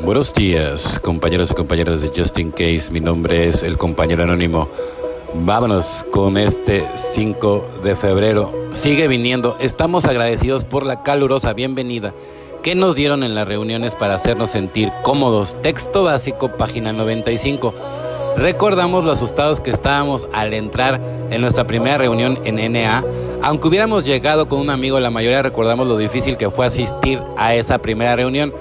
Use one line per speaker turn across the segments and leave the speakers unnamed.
Buenos días, compañeros y compañeras de Just In Case. Mi nombre es el compañero anónimo. Vámonos con este 5 de febrero. Sigue viniendo. Estamos agradecidos por la calurosa bienvenida que nos dieron en las reuniones para hacernos sentir cómodos. Texto básico, página 95. Recordamos lo asustados que estábamos al entrar en nuestra primera reunión en NA. Aunque hubiéramos llegado con un amigo, la mayoría recordamos lo difícil que fue asistir a esa primera reunión.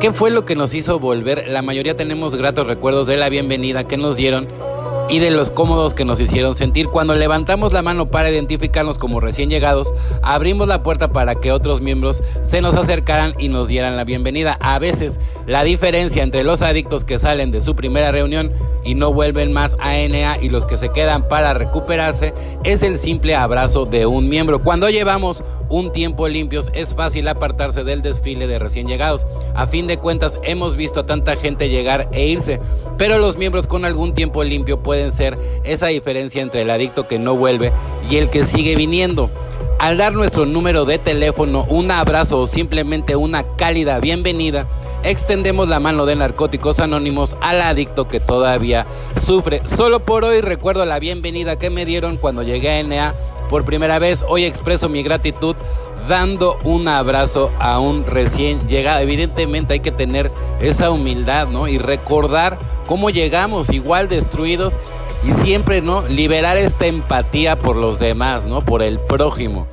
¿Qué fue lo que nos hizo volver? La mayoría tenemos gratos recuerdos de la bienvenida que nos dieron y de los cómodos que nos hicieron sentir. Cuando levantamos la mano para identificarnos como recién llegados, abrimos la puerta para que otros miembros se nos acercaran y nos dieran la bienvenida. A veces la diferencia entre los adictos que salen de su primera reunión y no vuelven más a NA y los que se quedan para recuperarse es el simple abrazo de un miembro. Cuando llevamos un tiempo limpios, es fácil apartarse del desfile de recién llegados. A fin de cuentas, hemos visto a tanta gente llegar e irse, pero los miembros con algún tiempo limpio pueden ser esa diferencia entre el adicto que no vuelve y el que sigue viniendo. Al dar nuestro número de teléfono, un abrazo o simplemente una cálida bienvenida, extendemos la mano de Narcóticos Anónimos al adicto que todavía sufre. Solo por hoy recuerdo la bienvenida que me dieron cuando llegué a NA por primera vez. Hoy expreso mi gratitud dando un abrazo a un recién llegado. Evidentemente hay que tener esa humildad, ¿no? Y recordar cómo llegamos igual destruidos y siempre, ¿no? Liberar esta empatía por los demás, ¿no? Por el prójimo.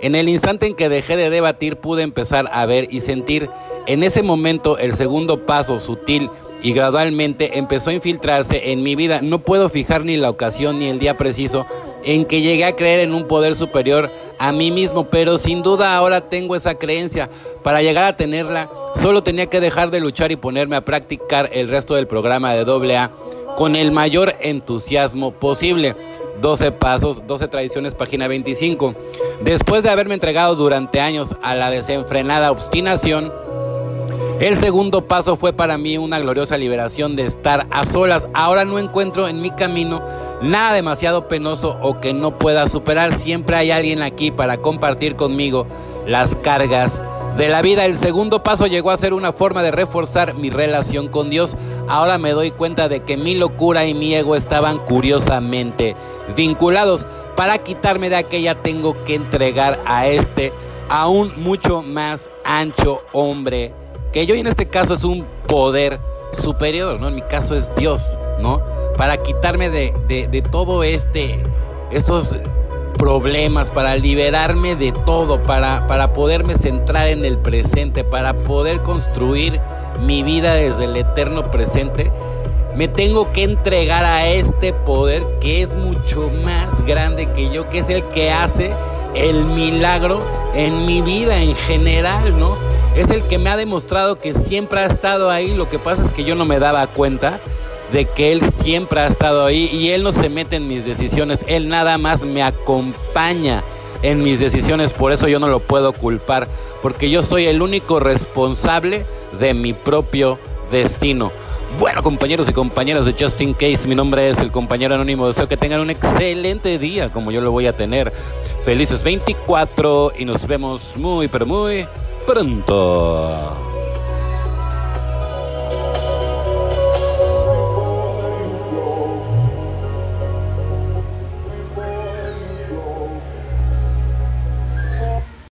En el instante en que dejé de debatir pude empezar a ver y sentir en ese momento el segundo paso sutil y gradualmente empezó a infiltrarse en mi vida. No puedo fijar ni la ocasión ni el día preciso en que llegué a creer en un poder superior a mí mismo, pero sin duda ahora tengo esa creencia. Para llegar a tenerla, solo tenía que dejar de luchar y ponerme a practicar el resto del programa de AA con el mayor entusiasmo posible. 12 pasos, 12 tradiciones, página 25. Después de haberme entregado durante años a la desenfrenada obstinación, el segundo paso fue para mí una gloriosa liberación de estar a solas. Ahora no encuentro en mi camino nada demasiado penoso o que no pueda superar. Siempre hay alguien aquí para compartir conmigo las cargas de la vida. El segundo paso llegó a ser una forma de reforzar mi relación con Dios. Ahora me doy cuenta de que mi locura y mi ego estaban curiosamente vinculados. Para quitarme de aquella tengo que entregar a este aún mucho más ancho hombre que yo en este caso es un poder superior, ¿no? En mi caso es Dios, ¿no? Para quitarme de, de, todo este, estos problemas, para liberarme de todo, para, para poderme centrar en el presente, para poder construir mi vida desde el eterno presente, me tengo que entregar a este poder que es mucho más grande que yo, que es el que hace el milagro en mi vida en general, ¿no? Es el que me ha demostrado que siempre ha estado ahí. Lo que pasa es que yo no me daba cuenta de que Él siempre ha estado ahí y Él no se mete en mis decisiones. Él nada más me acompaña en mis decisiones. Por eso yo no lo puedo culpar. Porque yo soy el único responsable de mi propio destino. Bueno, compañeros y compañeras de Justin Case, mi nombre es el compañero anónimo. Deseo que tengan un excelente día como yo lo voy a tener. Felices 24 y nos vemos muy, pero muy pronto.